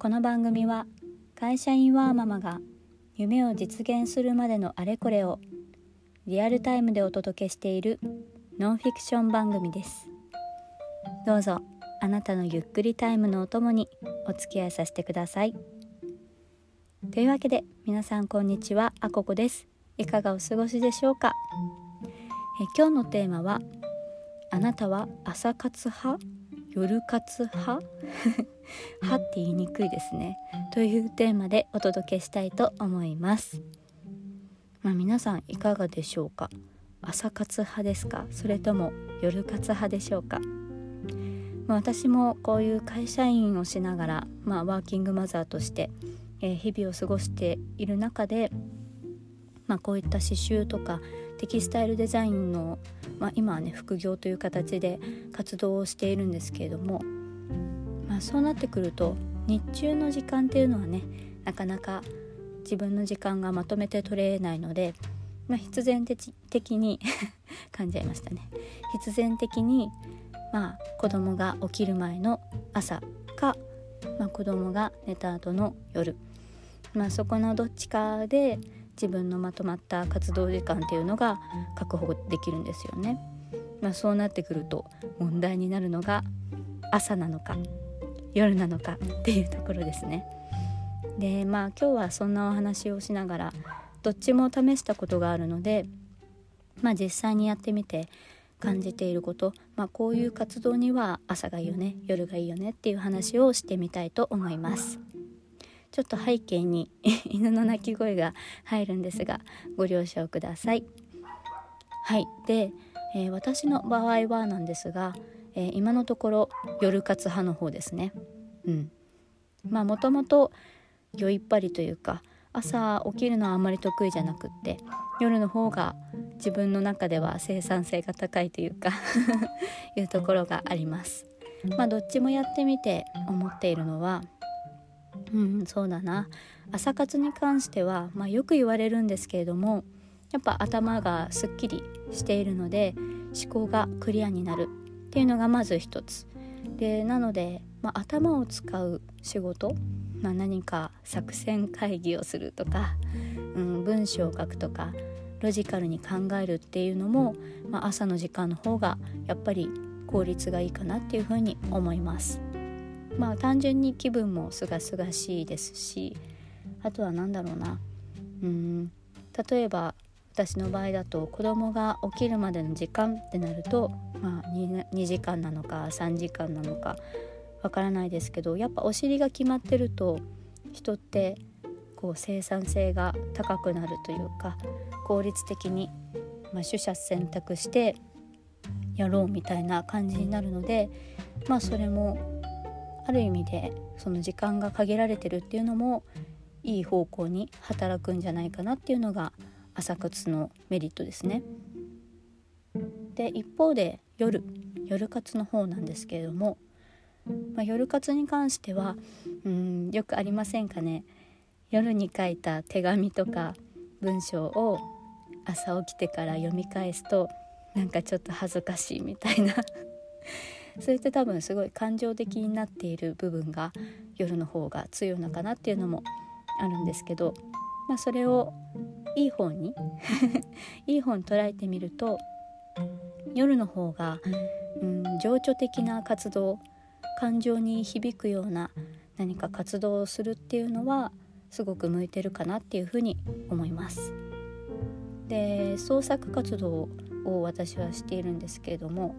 この番組は会社員ワーママが夢を実現するまでのあれこれをリアルタイムでお届けしているノンフィクション番組です。どうぞあなたのゆっくりタイムのお供にお付き合いさせてください。というわけで皆さんこんにちはあここです。いかがお過ごしでしょうか？え今日のテーマはあなたは朝活派？夜活派？はって言いにくいですね。というテーマでお届けしたいと思います。まあ、皆さんいかがでしょうか？朝活派ですか？それとも夜活派でしょうか、まあ、私もこういう会社員をしながら、まあ、ワーキングマザーとして、えー、日々を過ごしている中で、まあ、こういった刺繍とかテキスタイルデザインの、まあ、今はね副業という形で活動をしているんですけれども、まあ、そうなってくると日中の時間っていうのはねなかなか自分の時間がまとめて取れないので、まあ、必然的に 噛んじゃいましたね。必然的にまあ子供が起きる前の朝か、まあ、子供が寝た後の夜、まあ、そこのどっちかで自分のまとまった活動時間っていうのが確保できるんですよね。まあ、そうなってくると問題になるのが朝なのか夜なのかっていうところですね。でまあ今日はそんなお話をしながらどっちも試したことがあるので、まあ、実際にやってみて感じていること、まあ、こういう活動には朝がいいよね夜がいいよねっていう話をしてみたいと思います。ちょっと背景に 犬の鳴き声が入るんですがご了承ください。はいで、えー、私の場合はなんですが、えー、今のところ夜活派の方ですね。うん、まあもともと酔いっぱりというか朝起きるのはあんまり得意じゃなくって夜の方が自分の中では生産性が高いというか いうところがあります。まあどっちもやってみて思っているのはうんそうだな。朝活に関しては、まあ、よく言われるんですけれどもやっぱ頭がすっきりしているので思考がクリアになる。っていうのがまず一つ。でなので、まあ、頭を使う仕事まあ、何か作戦会議をするとか、うん、文章を書くとかロジカルに考えるっていうのも、まあ、朝の時間の方がやっぱり効率がいいかなっていうふうに思います。まあ単純に気分もすがすがしいですしあとは何だろうな。うん。例えば私の場合だと子供が起きるまでの時間ってなると、まあ2、2, 時間なのか3時間なのかわからないですけどやっぱお尻が決まってると人ってこう生産性が高くなるというか効率的に、まあ、取捨選択してやろうみたいな感じになるのでまあそれもある意味でその時間が限られてるっていうのもいい方向に働くんじゃないかなっていうのが朝活のメリットですね。で一方で夜。夜活の方なんですけれどもまあ、夜活に関してはうんよくありませんかね。夜に書いた手紙とか文章を朝起きてから読み返すとなんかちょっと恥ずかしいみたいな。それって多分すごい感情的になっている部分が夜の方が強いのかなっていうのもあるんですけど、まあ、それをいい方に いい方に捉えてみると夜の方が、うん、情緒的な活動感情に響くような何か活動をするっていうのはすごく向いてるかなっていうふうに思います。で創作活動を私はしているんですけれども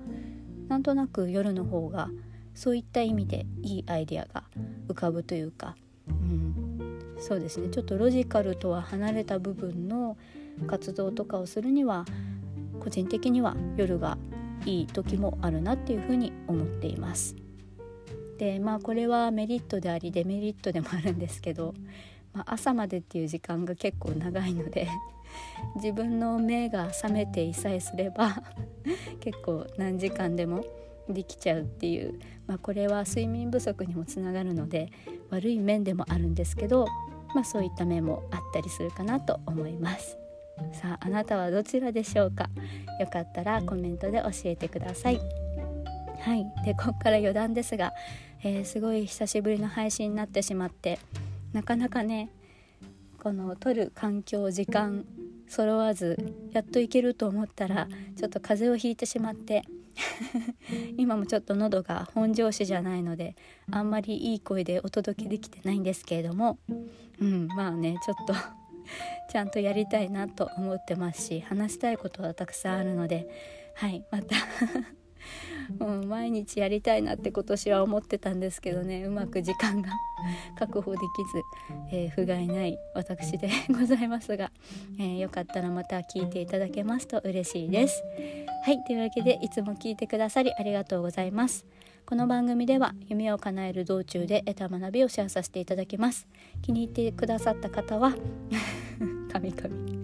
なんとなく夜の方がそういった意味でいいアイデアが浮かぶというか、うん、そうですねちょっとロジカルとは離れた部分の活動とかをするには個人的には夜がいい時もあるなっていうふうに思っています。でまあこれはメリットでありデメリットでもあるんですけど、まあ、朝までっていう時間が結構長いので自分の目が覚めていさえすれば 結構何時間でもできちゃうっていう、まあ、これは睡眠不足にもつながるので悪い面でもあるんですけど、まあ、そういった面もあったりするかなと思います。さああなたはどちらでしょうか？よかったらコメントで教えてください。はいでここから余談ですが、えー、すごい久しぶりの配信になってしまってなかなかねこの撮る環境時間揃わずやっといけると思ったらちょっと風邪をひいてしまって 今もちょっと喉が本調子じゃないのであんまりいい声でお届けできてないんですけれどもうんまあねちょっと ちゃんとやりたいなと思ってますし話したいことはたくさんあるのではいまた。うん、毎日やりたいなって今年は思ってたんですけどねうまく時間が確保できず、えー、不甲斐ない私でございますが、えー、よかったらまた聞いていただけますと嬉しいです。はいというわけでいつも聞いてくださりありがとうございます。この番組では夢を叶える道中で得た学びをシェアさせていただきます。気に入ってくださった方は噛み噛み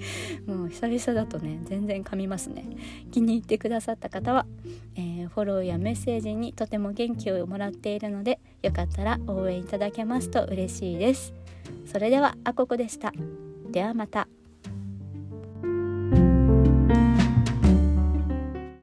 もう久々だとね全然噛みますね。気に入ってくださった方は、えー、フォローやメッセージにとても元気をもらっているのでよかったら応援いただけますと嬉しいです。それではあここでした。ではまた。